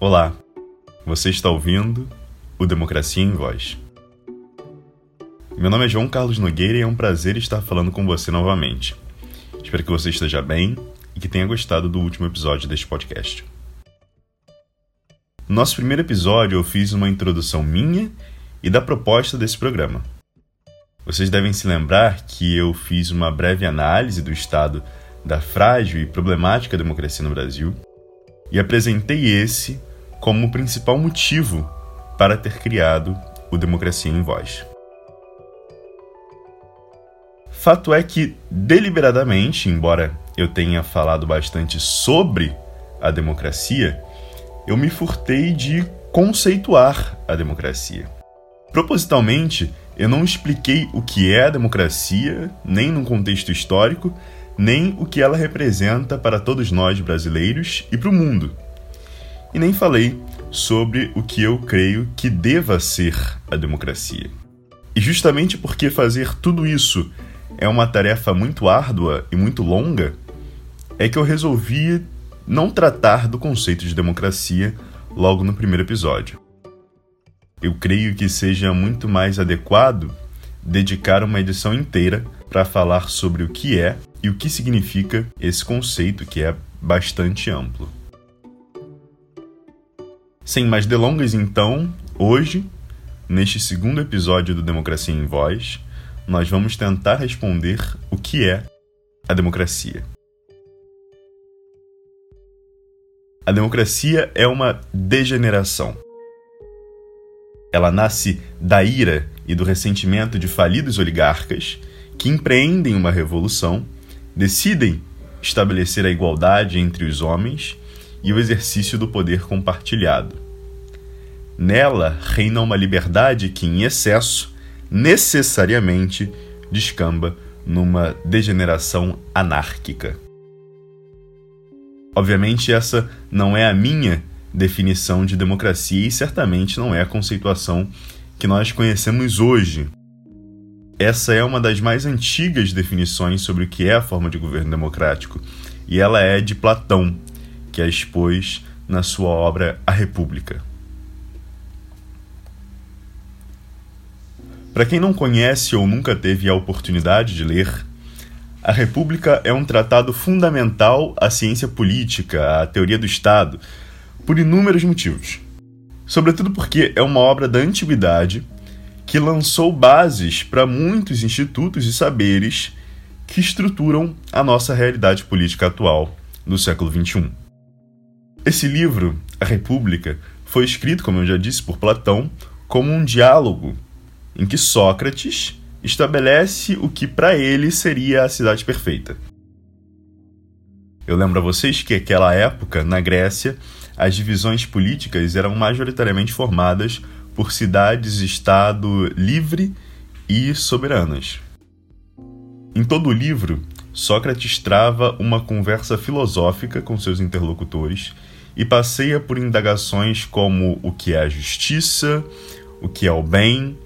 Olá, você está ouvindo o Democracia em Voz. Meu nome é João Carlos Nogueira e é um prazer estar falando com você novamente. Espero que você esteja bem e que tenha gostado do último episódio deste podcast. No nosso primeiro episódio, eu fiz uma introdução minha e da proposta desse programa. Vocês devem se lembrar que eu fiz uma breve análise do estado da frágil e problemática democracia no Brasil e apresentei esse como o principal motivo para ter criado o Democracia em Voz. Fato é que, deliberadamente, embora eu tenha falado bastante sobre a democracia, eu me furtei de conceituar a democracia. Propositalmente, eu não expliquei o que é a democracia, nem num contexto histórico, nem o que ela representa para todos nós brasileiros e para o mundo. E nem falei sobre o que eu creio que deva ser a democracia. E justamente porque fazer tudo isso é uma tarefa muito árdua e muito longa, é que eu resolvi não tratar do conceito de democracia logo no primeiro episódio eu creio que seja muito mais adequado dedicar uma edição inteira para falar sobre o que é e o que significa esse conceito que é bastante amplo. Sem mais delongas, então, hoje, neste segundo episódio do Democracia em Voz, nós vamos tentar responder o que é a democracia. A democracia é uma degeneração ela nasce da ira e do ressentimento de falidos oligarcas que empreendem uma revolução, decidem estabelecer a igualdade entre os homens e o exercício do poder compartilhado. Nela reina uma liberdade que, em excesso, necessariamente descamba numa degeneração anárquica. Obviamente, essa não é a minha definição de democracia e certamente não é a conceituação que nós conhecemos hoje. Essa é uma das mais antigas definições sobre o que é a forma de governo democrático, e ela é de Platão, que a expôs na sua obra A República. Para quem não conhece ou nunca teve a oportunidade de ler, A República é um tratado fundamental à ciência política, à teoria do Estado, por inúmeros motivos. Sobretudo porque é uma obra da antiguidade que lançou bases para muitos institutos e saberes que estruturam a nossa realidade política atual do século XXI. Esse livro, A República, foi escrito, como eu já disse, por Platão como um diálogo em que Sócrates estabelece o que para ele seria a cidade perfeita. Eu lembro a vocês que naquela época, na Grécia, as divisões políticas eram majoritariamente formadas por cidades-estado livre e soberanas. Em todo o livro, Sócrates trava uma conversa filosófica com seus interlocutores e passeia por indagações como o que é a justiça, o que é o bem,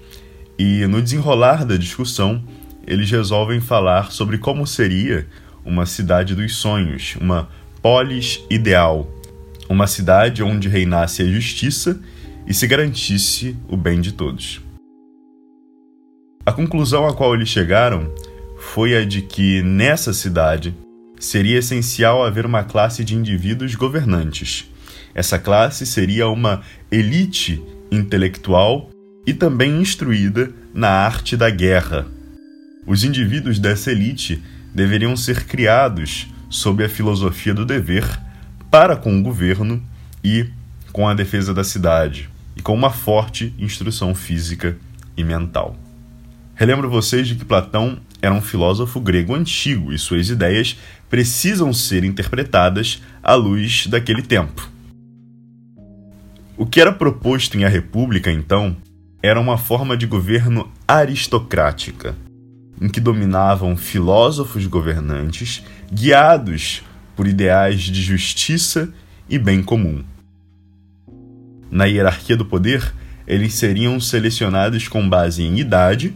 e no desenrolar da discussão, eles resolvem falar sobre como seria uma cidade dos sonhos, uma polis ideal, uma cidade onde reinasse a justiça e se garantisse o bem de todos. A conclusão a qual eles chegaram foi a de que nessa cidade seria essencial haver uma classe de indivíduos governantes. Essa classe seria uma elite intelectual e também instruída na arte da guerra. Os indivíduos dessa elite deveriam ser criados sob a filosofia do dever para com o governo e com a defesa da cidade, e com uma forte instrução física e mental. Relembro vocês de que Platão era um filósofo grego antigo e suas ideias precisam ser interpretadas à luz daquele tempo. O que era proposto em A República, então, era uma forma de governo aristocrática, em que dominavam filósofos governantes guiados por ideais de justiça e bem comum. Na hierarquia do poder, eles seriam selecionados com base em idade,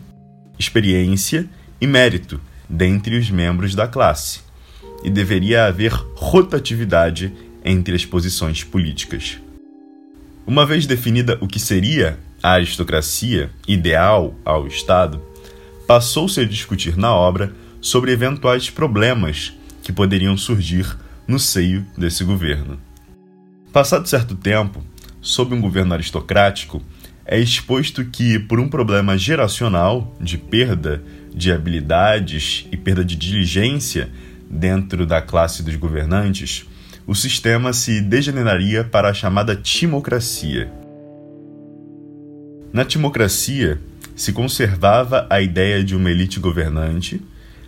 experiência e mérito dentre os membros da classe, e deveria haver rotatividade entre as posições políticas. Uma vez definida o que seria a aristocracia ideal ao Estado, passou-se a discutir na obra sobre eventuais problemas que poderiam surgir no seio desse governo. Passado certo tempo, sob um governo aristocrático, é exposto que, por um problema geracional de perda de habilidades e perda de diligência dentro da classe dos governantes, o sistema se degeneraria para a chamada timocracia. Na timocracia, se conservava a ideia de uma elite governante,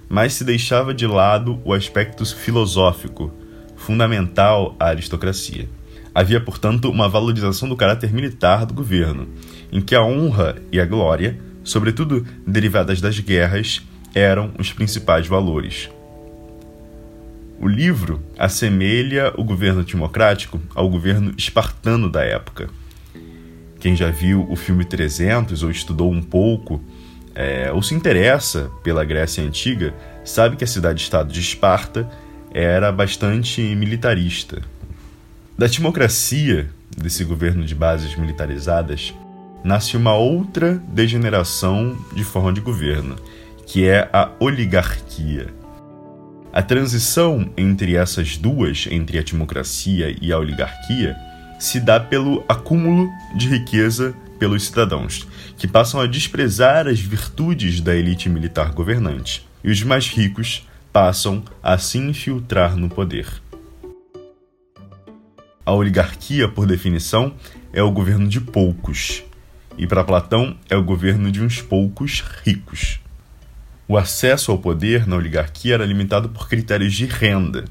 mas se deixava de lado o aspecto filosófico, fundamental à aristocracia. Havia, portanto, uma valorização do caráter militar do governo, em que a honra e a glória, sobretudo derivadas das guerras, eram os principais valores. O livro assemelha o governo timocrático ao governo espartano da época. Quem já viu o filme 300 ou estudou um pouco, é, ou se interessa pela Grécia Antiga, sabe que a cidade-estado de Esparta era bastante militarista. Da timocracia desse governo de bases militarizadas, nasce uma outra degeneração de forma de governo, que é a oligarquia. A transição entre essas duas, entre a timocracia e a oligarquia, se dá pelo acúmulo de riqueza pelos cidadãos, que passam a desprezar as virtudes da elite militar governante, e os mais ricos passam a se infiltrar no poder. A oligarquia, por definição, é o governo de poucos, e para Platão é o governo de uns poucos ricos. O acesso ao poder na oligarquia era limitado por critérios de renda.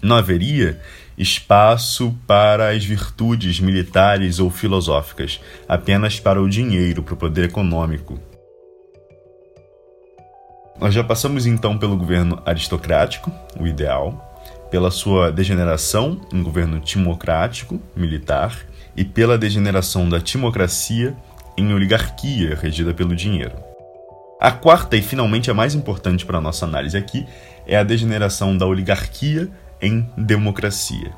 Não haveria espaço para as virtudes militares ou filosóficas, apenas para o dinheiro, para o poder econômico. Nós já passamos então pelo governo aristocrático, o ideal, pela sua degeneração em governo timocrático, militar, e pela degeneração da timocracia em oligarquia regida pelo dinheiro. A quarta e finalmente a mais importante para a nossa análise aqui é a degeneração da oligarquia em democracia.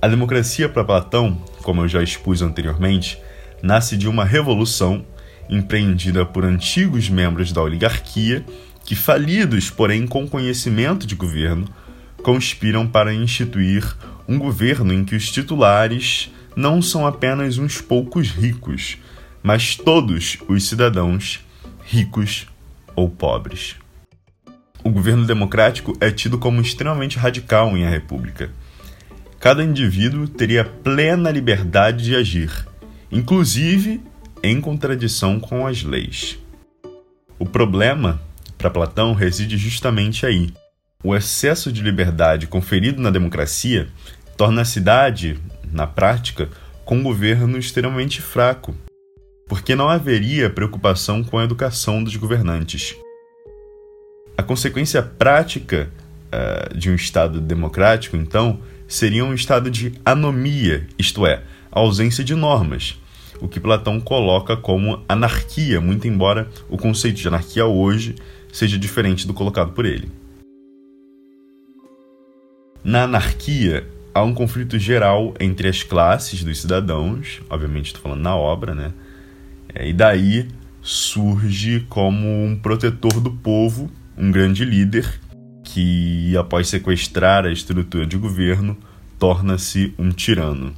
A democracia para Platão, como eu já expus anteriormente, nasce de uma revolução empreendida por antigos membros da oligarquia que, falidos, porém com conhecimento de governo, conspiram para instituir um governo em que os titulares não são apenas uns poucos ricos, mas todos os cidadãos, ricos ou pobres. O governo democrático é tido como extremamente radical em a República. Cada indivíduo teria plena liberdade de agir, inclusive em contradição com as leis. O problema para Platão reside justamente aí. O excesso de liberdade conferido na democracia torna a cidade, na prática, com um governo extremamente fraco, porque não haveria preocupação com a educação dos governantes. A consequência prática uh, de um Estado democrático, então, seria um estado de anomia, isto é, ausência de normas, o que Platão coloca como anarquia, muito embora o conceito de anarquia hoje seja diferente do colocado por ele. Na anarquia, há um conflito geral entre as classes dos cidadãos, obviamente estou falando na obra, né? É, e daí surge como um protetor do povo, um grande líder, que após sequestrar a estrutura de governo, torna-se um tirano.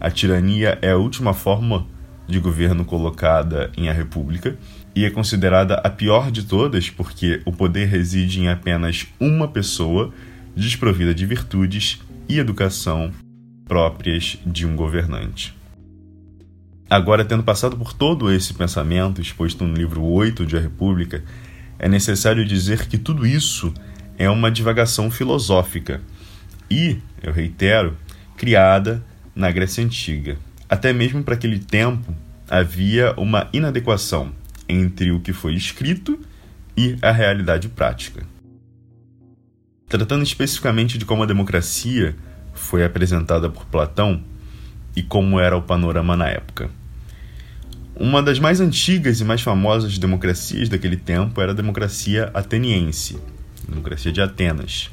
A tirania é a última forma de governo colocada em a República e é considerada a pior de todas porque o poder reside em apenas uma pessoa desprovida de virtudes e educação próprias de um governante. Agora, tendo passado por todo esse pensamento exposto no livro 8 de A República, é necessário dizer que tudo isso é uma divagação filosófica e, eu reitero, criada na Grécia Antiga. Até mesmo para aquele tempo havia uma inadequação entre o que foi escrito e a realidade prática. Tratando especificamente de como a democracia foi apresentada por Platão e como era o panorama na época. Uma das mais antigas e mais famosas democracias daquele tempo era a democracia ateniense, a democracia de Atenas.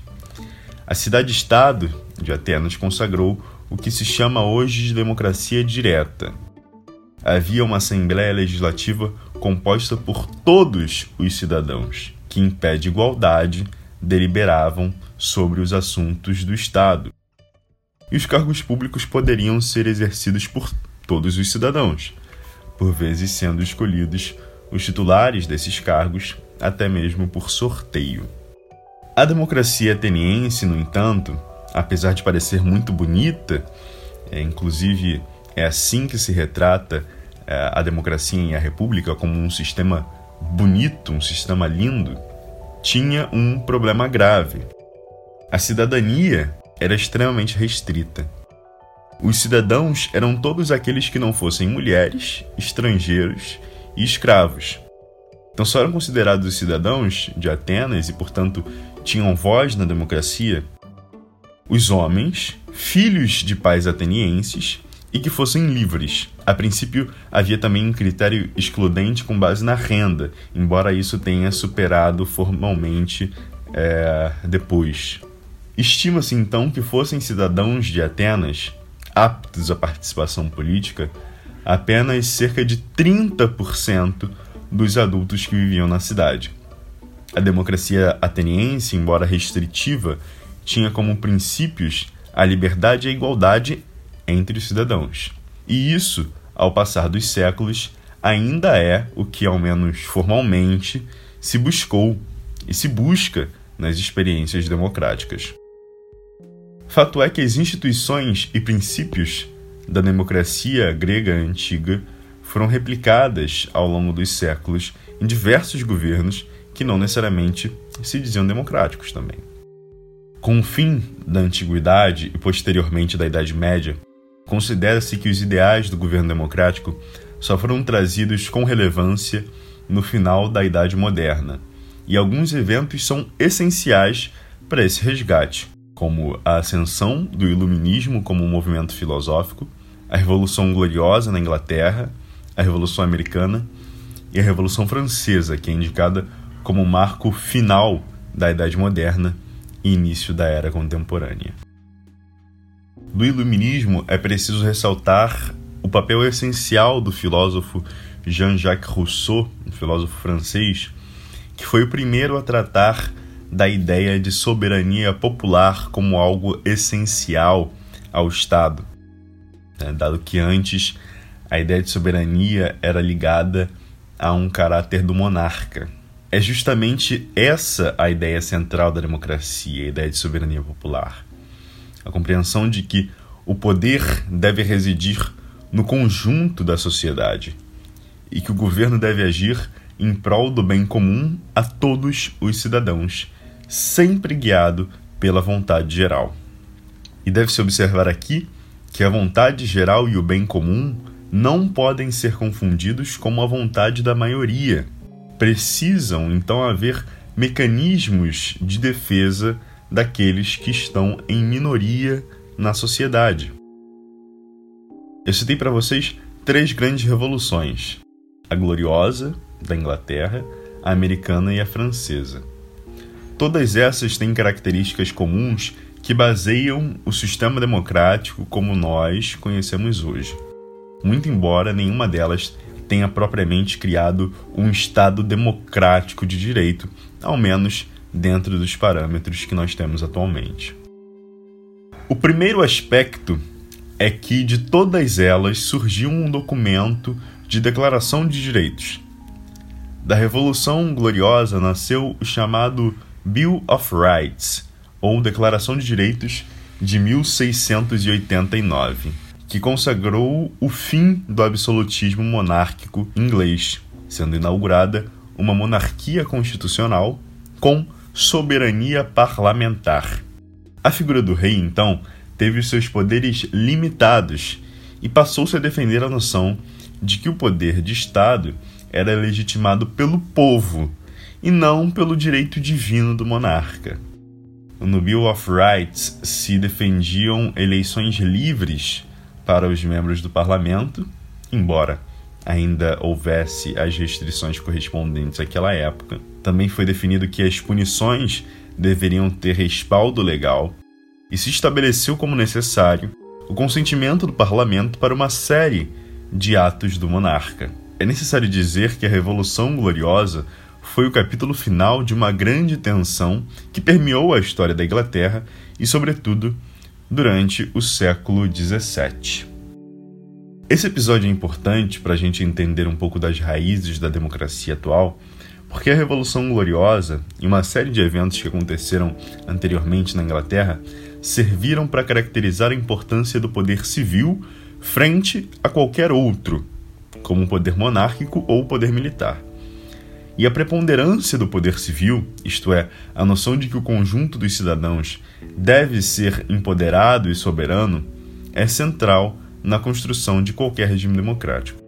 A cidade-estado de Atenas consagrou o que se chama hoje de democracia direta. Havia uma Assembleia Legislativa composta por todos os cidadãos, que, em pé de igualdade, deliberavam sobre os assuntos do Estado. E os cargos públicos poderiam ser exercidos por todos os cidadãos, por vezes sendo escolhidos os titulares desses cargos até mesmo por sorteio. A democracia ateniense, no entanto, apesar de parecer muito bonita, é, inclusive é assim que se retrata é, a democracia e a república como um sistema bonito, um sistema lindo, tinha um problema grave. A cidadania era extremamente restrita. Os cidadãos eram todos aqueles que não fossem mulheres, estrangeiros e escravos. Então só eram considerados cidadãos de Atenas e, portanto, tinham voz na democracia os homens, filhos de pais atenienses e que fossem livres. A princípio, havia também um critério excludente com base na renda, embora isso tenha superado formalmente é, depois. Estima-se então que fossem cidadãos de Atenas aptos à participação política apenas cerca de 30% dos adultos que viviam na cidade. A democracia ateniense, embora restritiva, tinha como princípios a liberdade e a igualdade entre os cidadãos. E isso, ao passar dos séculos, ainda é o que, ao menos formalmente, se buscou e se busca nas experiências democráticas. Fato é que as instituições e princípios da democracia grega antiga foram replicadas ao longo dos séculos em diversos governos que não necessariamente se diziam democráticos também. Com o fim da antiguidade e posteriormente da Idade Média, considera-se que os ideais do governo democrático só foram trazidos com relevância no final da Idade Moderna, e alguns eventos são essenciais para esse resgate, como a ascensão do Iluminismo como um movimento filosófico, a Revolução Gloriosa na Inglaterra, a Revolução Americana e a Revolução Francesa, que é indicada como marco final da Idade Moderna e início da Era Contemporânea. Do Iluminismo é preciso ressaltar o papel essencial do filósofo Jean-Jacques Rousseau, um filósofo francês, que foi o primeiro a tratar da ideia de soberania popular como algo essencial ao Estado, né? dado que antes a ideia de soberania era ligada a um caráter do monarca. É justamente essa a ideia central da democracia, a ideia de soberania popular. A compreensão de que o poder deve residir no conjunto da sociedade e que o governo deve agir em prol do bem comum a todos os cidadãos sempre guiado pela vontade geral. E deve-se observar aqui que a vontade geral e o bem comum não podem ser confundidos com a vontade da maioria. Precisam então haver mecanismos de defesa daqueles que estão em minoria na sociedade. Eu citei para vocês três grandes revoluções: a gloriosa da Inglaterra, a americana e a francesa. Todas essas têm características comuns que baseiam o sistema democrático como nós conhecemos hoje. Muito embora nenhuma delas tenha propriamente criado um Estado democrático de direito, ao menos dentro dos parâmetros que nós temos atualmente. O primeiro aspecto é que de todas elas surgiu um documento de declaração de direitos. Da Revolução Gloriosa nasceu o chamado Bill of Rights, ou Declaração de Direitos de 1689, que consagrou o fim do absolutismo monárquico inglês, sendo inaugurada uma monarquia constitucional com soberania parlamentar. A figura do rei, então, teve seus poderes limitados e passou-se a defender a noção de que o poder de Estado era legitimado pelo povo e não pelo direito divino do monarca. No Bill of Rights se defendiam eleições livres para os membros do parlamento, embora ainda houvesse as restrições correspondentes àquela época. Também foi definido que as punições deveriam ter respaldo legal e se estabeleceu como necessário o consentimento do parlamento para uma série de atos do monarca. É necessário dizer que a Revolução Gloriosa foi o capítulo final de uma grande tensão que permeou a história da Inglaterra e, sobretudo, durante o século XVII. Esse episódio é importante para a gente entender um pouco das raízes da democracia atual, porque a Revolução Gloriosa e uma série de eventos que aconteceram anteriormente na Inglaterra serviram para caracterizar a importância do poder civil frente a qualquer outro, como o poder monárquico ou o poder militar. E a preponderância do poder civil, isto é, a noção de que o conjunto dos cidadãos deve ser empoderado e soberano, é central na construção de qualquer regime democrático.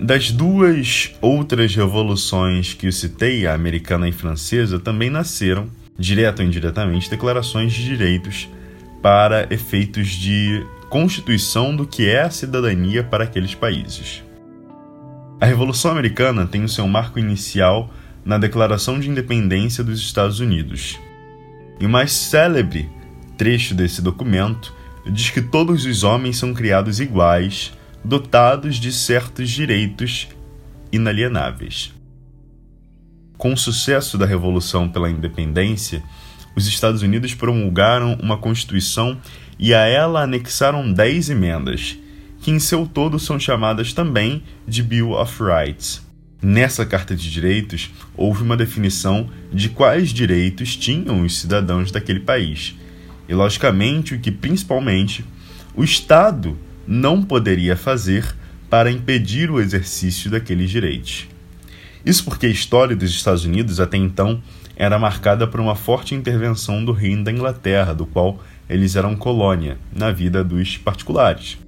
Das duas outras revoluções que eu citei, a americana e a francesa, também nasceram, direta ou indiretamente, declarações de direitos para efeitos de constituição do que é a cidadania para aqueles países. A Revolução Americana tem o seu marco inicial na Declaração de Independência dos Estados Unidos. E o mais célebre trecho desse documento diz que todos os homens são criados iguais, dotados de certos direitos inalienáveis. Com o sucesso da Revolução pela Independência, os Estados Unidos promulgaram uma Constituição e a ela anexaram dez emendas, que em seu todo são chamadas também de Bill of Rights. Nessa Carta de Direitos, houve uma definição de quais direitos tinham os cidadãos daquele país e, logicamente, o que principalmente o Estado não poderia fazer para impedir o exercício daqueles direitos. Isso porque a história dos Estados Unidos até então era marcada por uma forte intervenção do Reino da Inglaterra, do qual eles eram colônia, na vida dos particulares.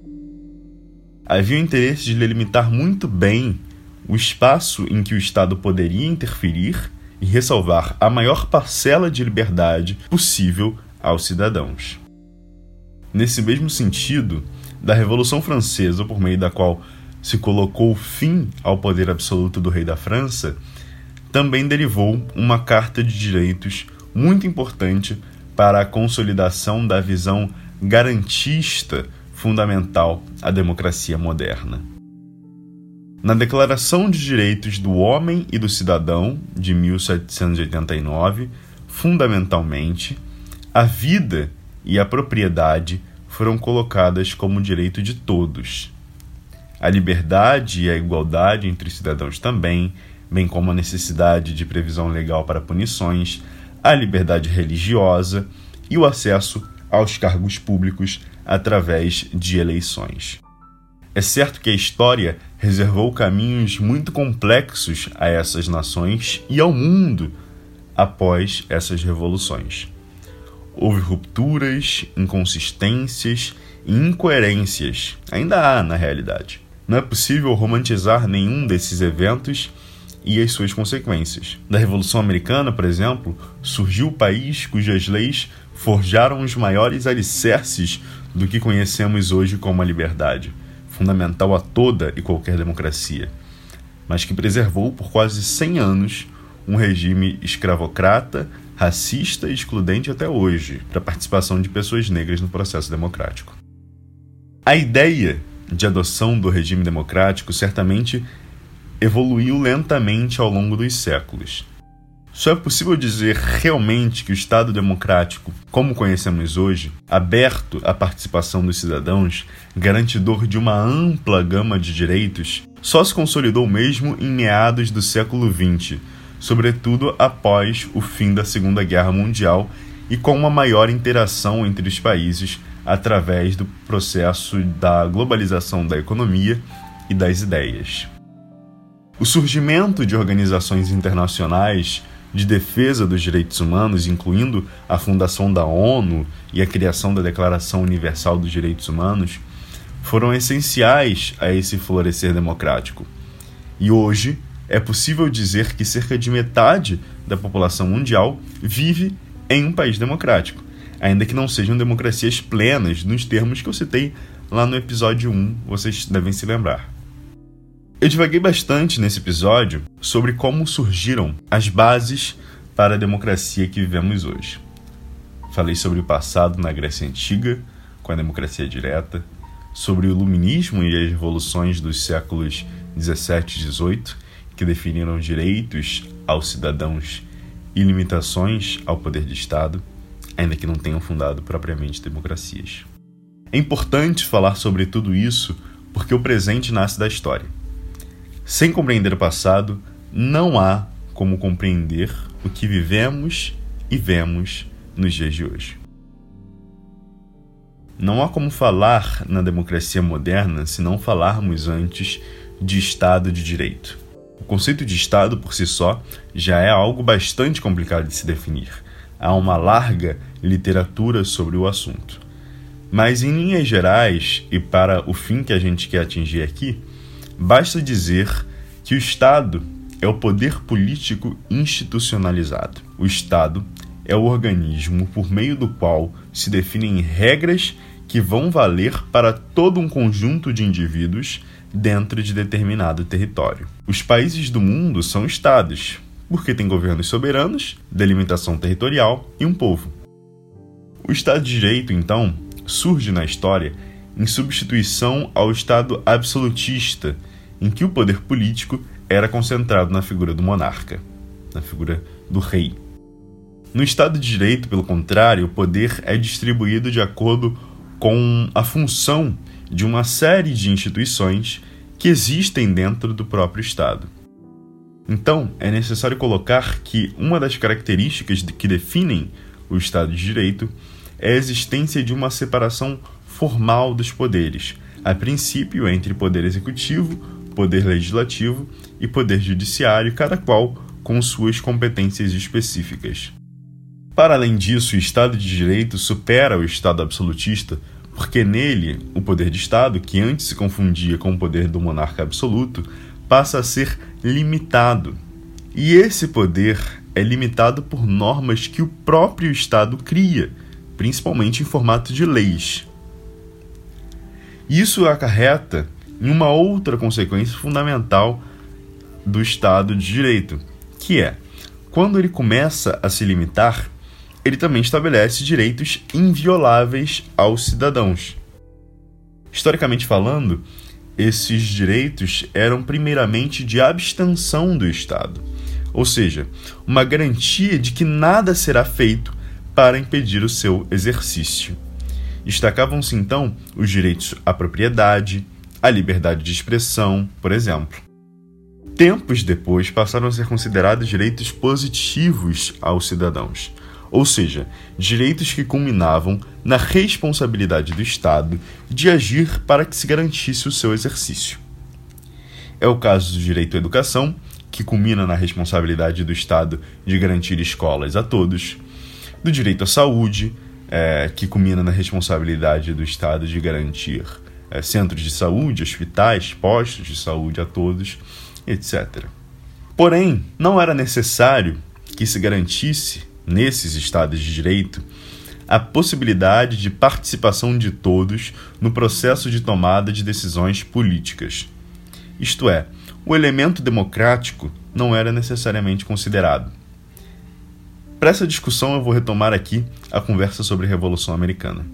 Havia o interesse de delimitar muito bem o espaço em que o Estado poderia interferir e ressalvar a maior parcela de liberdade possível aos cidadãos. Nesse mesmo sentido, da Revolução Francesa, por meio da qual se colocou fim ao poder absoluto do rei da França, também derivou uma Carta de Direitos muito importante para a consolidação da visão garantista fundamental à democracia moderna. Na Declaração de Direitos do Homem e do Cidadão, de 1789, fundamentalmente, a vida e a propriedade foram colocadas como direito de todos. A liberdade e a igualdade entre os cidadãos também, bem como a necessidade de previsão legal para punições, a liberdade religiosa e o acesso aos cargos públicos através de eleições. É certo que a história reservou caminhos muito complexos a essas nações e ao mundo após essas revoluções. Houve rupturas, inconsistências e incoerências. Ainda há, na realidade. Não é possível romantizar nenhum desses eventos e as suas consequências. Da Revolução Americana, por exemplo, surgiu o país cujas leis forjaram os maiores alicerces do que conhecemos hoje como a liberdade, fundamental a toda e qualquer democracia, mas que preservou por quase 100 anos um regime escravocrata racista e excludente até hoje para a participação de pessoas negras no processo democrático. A ideia de adoção do regime democrático certamente evoluiu lentamente ao longo dos séculos. Só é possível dizer realmente que o Estado democrático, como conhecemos hoje, aberto à participação dos cidadãos, garantidor de uma ampla gama de direitos, só se consolidou mesmo em meados do século XX, sobretudo após o fim da Segunda Guerra Mundial e com uma maior interação entre os países através do processo da globalização da economia e das ideias. O surgimento de organizações internacionais de defesa dos direitos humanos, incluindo a fundação da ONU e a criação da Declaração Universal dos Direitos Humanos, foram essenciais a esse florescer democrático. E hoje, é possível dizer que cerca de metade da população mundial vive em um país democrático, ainda que não sejam democracias plenas nos termos que eu citei lá no episódio 1, vocês devem se lembrar. Eu divaguei bastante nesse episódio sobre como surgiram as bases para a democracia que vivemos hoje. Falei sobre o passado na Grécia Antiga, com a democracia direta, sobre o iluminismo e as revoluções dos séculos 17 e 18, que definiram direitos aos cidadãos e limitações ao poder de Estado, ainda que não tenham fundado propriamente democracias. É importante falar sobre tudo isso porque o presente nasce da história. Sem compreender o passado, não há como compreender o que vivemos e vemos nos dias de hoje. Não há como falar na democracia moderna se não falarmos antes de Estado de Direito. O conceito de Estado por si só já é algo bastante complicado de se definir. Há uma larga literatura sobre o assunto. Mas, em linhas gerais, e para o fim que a gente quer atingir aqui, basta dizer que o Estado é o poder político institucionalizado. O Estado é o organismo por meio do qual se definem regras que vão valer para todo um conjunto de indivíduos dentro de determinado território. Os países do mundo são estados, porque têm governos soberanos, delimitação territorial e um povo. O Estado de Direito, então, surge na história em substituição ao Estado absolutista, em que o poder político era concentrado na figura do monarca, na figura do rei. No Estado de Direito, pelo contrário, o poder é distribuído de acordo com a função de uma série de instituições que existem dentro do próprio Estado. Então, é necessário colocar que uma das características que definem o Estado de Direito é a existência de uma separação formal dos poderes, a princípio entre poder executivo, poder legislativo e poder judiciário, cada qual com suas competências específicas. Para além disso, o Estado de Direito supera o Estado absolutista, porque nele o poder de Estado, que antes se confundia com o poder do monarca absoluto, passa a ser limitado. E esse poder é limitado por normas que o próprio Estado cria, principalmente em formato de leis. Isso acarreta em uma outra consequência fundamental do Estado de Direito, que é quando ele começa a se limitar, ele também estabelece direitos invioláveis aos cidadãos. Historicamente falando, esses direitos eram primeiramente de abstenção do Estado, ou seja, uma garantia de que nada será feito para impedir o seu exercício. Destacavam-se então os direitos à propriedade, à liberdade de expressão, por exemplo. Tempos depois passaram a ser considerados direitos positivos aos cidadãos, ou seja, direitos que culminavam na responsabilidade do Estado de agir para que se garantisse o seu exercício. É o caso do direito à educação, que culmina na responsabilidade do Estado de garantir escolas a todos, do direito à saúde, é, que culmina na responsabilidade do Estado de garantir é, centros de saúde, hospitais, postos de saúde a todos, etc. Porém, não era necessário que se garantisse nesses estados de direito, a possibilidade de participação de todos no processo de tomada de decisões políticas. Isto é, o elemento democrático não era necessariamente considerado. Para essa discussão, eu vou retomar aqui a conversa sobre a Revolução Americana.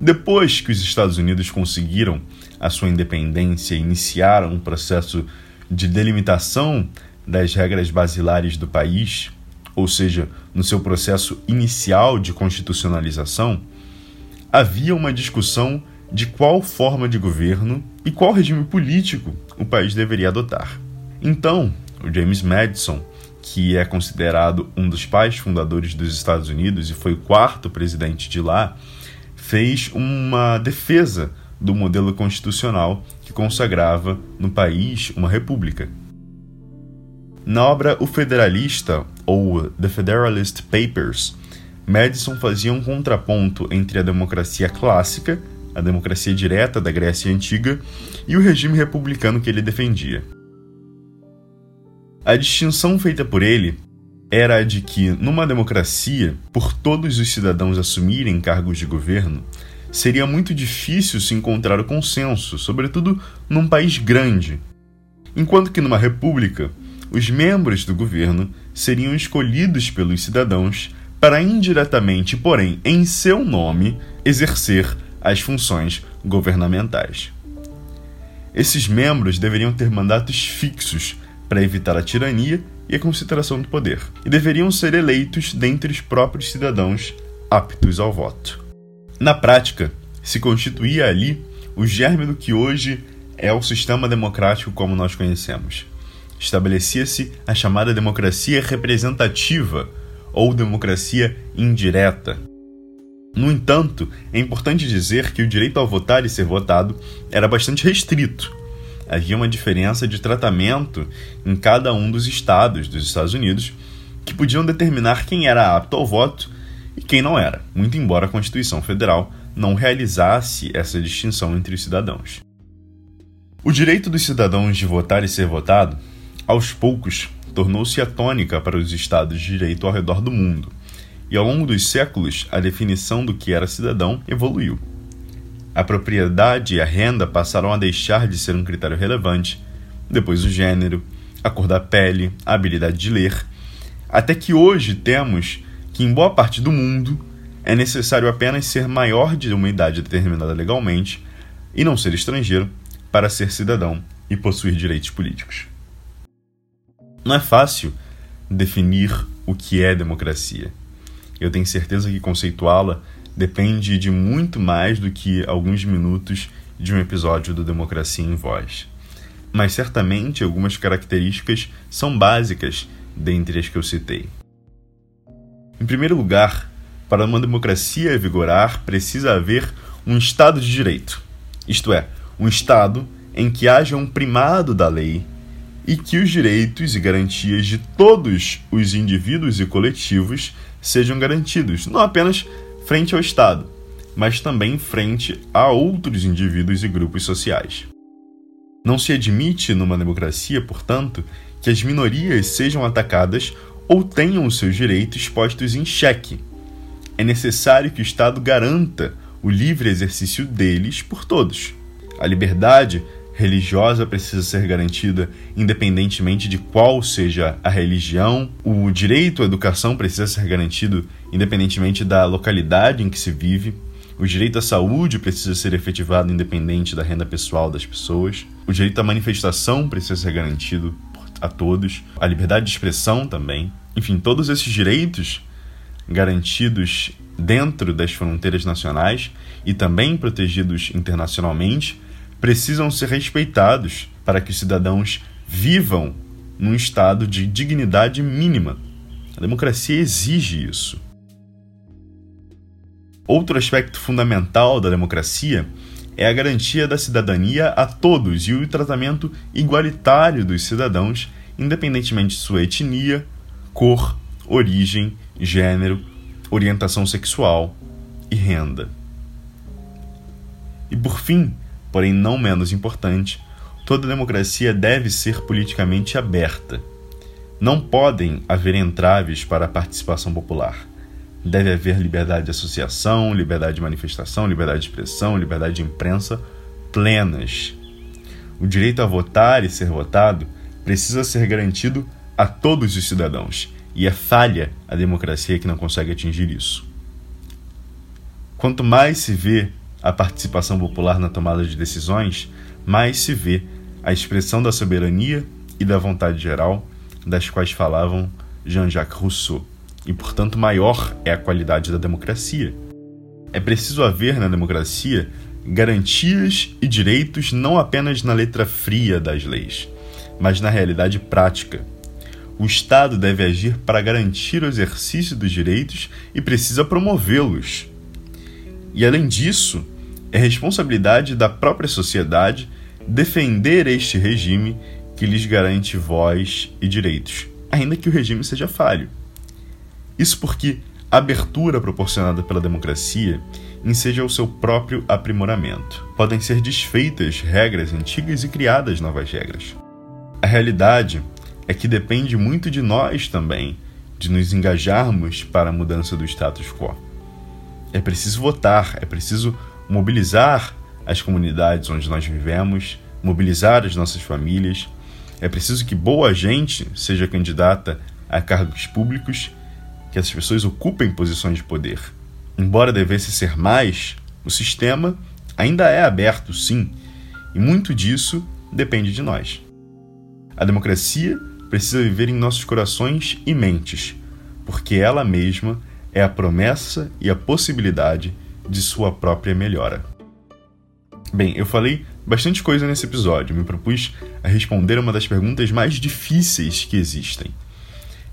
Depois que os Estados Unidos conseguiram a sua independência e iniciaram um processo de delimitação das regras basilares do país, ou seja, no seu processo inicial de constitucionalização, havia uma discussão de qual forma de governo e qual regime político o país deveria adotar. Então, o James Madison, que é considerado um dos pais fundadores dos Estados Unidos e foi o quarto presidente de lá, fez uma defesa do modelo constitucional que consagrava no país uma república. Na obra O Federalista, ou The Federalist Papers, Madison fazia um contraponto entre a democracia clássica, a democracia direta da Grécia Antiga, e o regime republicano que ele defendia. A distinção feita por ele era a de que, numa democracia, por todos os cidadãos assumirem cargos de governo, seria muito difícil se encontrar o consenso, sobretudo num país grande. Enquanto que numa república, os membros do governo seriam escolhidos pelos cidadãos para indiretamente, porém em seu nome, exercer as funções governamentais. Esses membros deveriam ter mandatos fixos para evitar a tirania e a concentração do poder, e deveriam ser eleitos dentre os próprios cidadãos aptos ao voto. Na prática, se constituía ali o germe do que hoje é o sistema democrático como nós conhecemos. Estabelecia-se a chamada democracia representativa ou democracia indireta. No entanto, é importante dizer que o direito ao votar e ser votado era bastante restrito. Havia uma diferença de tratamento em cada um dos estados dos Estados Unidos que podiam determinar quem era apto ao voto e quem não era, muito embora a Constituição Federal não realizasse essa distinção entre os cidadãos. O direito dos cidadãos de votar e ser votado, aos poucos, tornou-se a tônica para os Estados de direito ao redor do mundo, e ao longo dos séculos a definição do que era cidadão evoluiu. A propriedade e a renda passaram a deixar de ser um critério relevante, depois o gênero, a cor da pele, a habilidade de ler, até que hoje temos que em boa parte do mundo é necessário apenas ser maior de uma idade determinada legalmente e não ser estrangeiro para ser cidadão e possuir direitos políticos. Não é fácil definir o que é democracia. Eu tenho certeza que conceituá-la depende de muito mais do que alguns minutos de um episódio do Democracia em Voz. Mas certamente algumas características são básicas dentre as que eu citei. Em primeiro lugar, para uma democracia vigorar, precisa haver um Estado de Direito, isto é, um Estado em que haja um primado da lei e que os direitos e garantias de todos os indivíduos e coletivos sejam garantidos, não apenas frente ao Estado, mas também frente a outros indivíduos e grupos sociais. Não se admite numa democracia, portanto, que as minorias sejam atacadas ou tenham seus direitos postos em xeque. É necessário que o Estado garanta o livre exercício deles por todos. A liberdade religiosa precisa ser garantida independentemente de qual seja a religião. O direito à educação precisa ser garantido independentemente da localidade em que se vive. O direito à saúde precisa ser efetivado independente da renda pessoal das pessoas. O direito à manifestação precisa ser garantido a todos. A liberdade de expressão também. Enfim, todos esses direitos garantidos dentro das fronteiras nacionais e também protegidos internacionalmente precisam ser respeitados para que os cidadãos vivam num estado de dignidade mínima. A democracia exige isso. Outro aspecto fundamental da democracia é a garantia da cidadania a todos e o tratamento igualitário dos cidadãos, independentemente de sua etnia, cor, origem, gênero, orientação sexual e renda. E por fim, porém não menos importante, toda democracia deve ser politicamente aberta. Não podem haver entraves para a participação popular. Deve haver liberdade de associação, liberdade de manifestação, liberdade de expressão, liberdade de imprensa plenas. O direito a votar e ser votado precisa ser garantido a todos os cidadãos, e é falha a democracia que não consegue atingir isso. Quanto mais se vê a participação popular na tomada de decisões, mais se vê a expressão da soberania e da vontade geral das quais falavam Jean-Jacques Rousseau, e portanto maior é a qualidade da democracia. É preciso haver na democracia garantias e direitos não apenas na letra fria das leis, mas na realidade prática. O Estado deve agir para garantir o exercício dos direitos e precisa promovê-los. E além disso, é responsabilidade da própria sociedade defender este regime que lhes garante voz e direitos, ainda que o regime seja falho. Isso porque a abertura proporcionada pela democracia enseja o seu próprio aprimoramento. Podem ser desfeitas regras antigas e criadas novas regras. A realidade é que depende muito de nós também, de nos engajarmos para a mudança do status quo. É preciso votar, é preciso mobilizar as comunidades onde nós vivemos, mobilizar as nossas famílias. É preciso que boa gente seja candidata a cargos públicos que essas pessoas ocupem posições de poder. Embora devesse ser mais, o sistema ainda é aberto, sim, e muito disso depende de nós. A democracia precisa viver em nossos corações e mentes, porque ela mesma é a promessa e a possibilidade de sua própria melhora. Bem, eu falei bastante coisa nesse episódio, me propus a responder uma das perguntas mais difíceis que existem.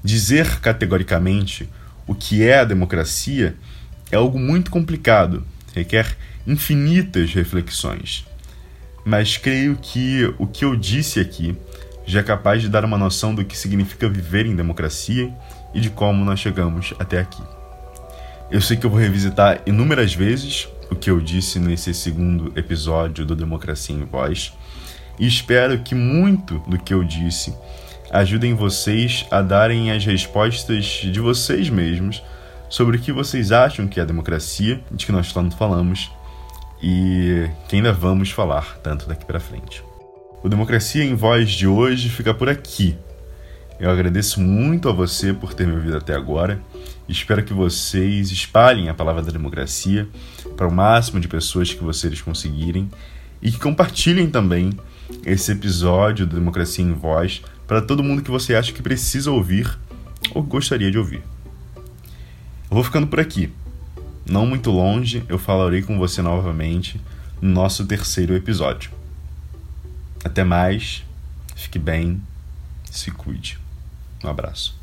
Dizer categoricamente o que é a democracia é algo muito complicado, requer infinitas reflexões. Mas creio que o que eu disse aqui já é capaz de dar uma noção do que significa viver em democracia e de como nós chegamos até aqui. Eu sei que eu vou revisitar inúmeras vezes o que eu disse nesse segundo episódio do Democracia em Voz e espero que muito do que eu disse ajudem vocês a darem as respostas de vocês mesmos sobre o que vocês acham que é a democracia, de que nós tanto falamos e que ainda vamos falar tanto daqui para frente. O Democracia em Voz de hoje fica por aqui. Eu agradeço muito a você por ter me ouvido até agora. Espero que vocês espalhem a palavra da democracia para o máximo de pessoas que vocês conseguirem e que compartilhem também esse episódio do Democracia em Voz para todo mundo que você acha que precisa ouvir ou gostaria de ouvir. Eu vou ficando por aqui. Não muito longe, eu falarei com você novamente no nosso terceiro episódio. Até mais, fique bem, se cuide. Um abraço.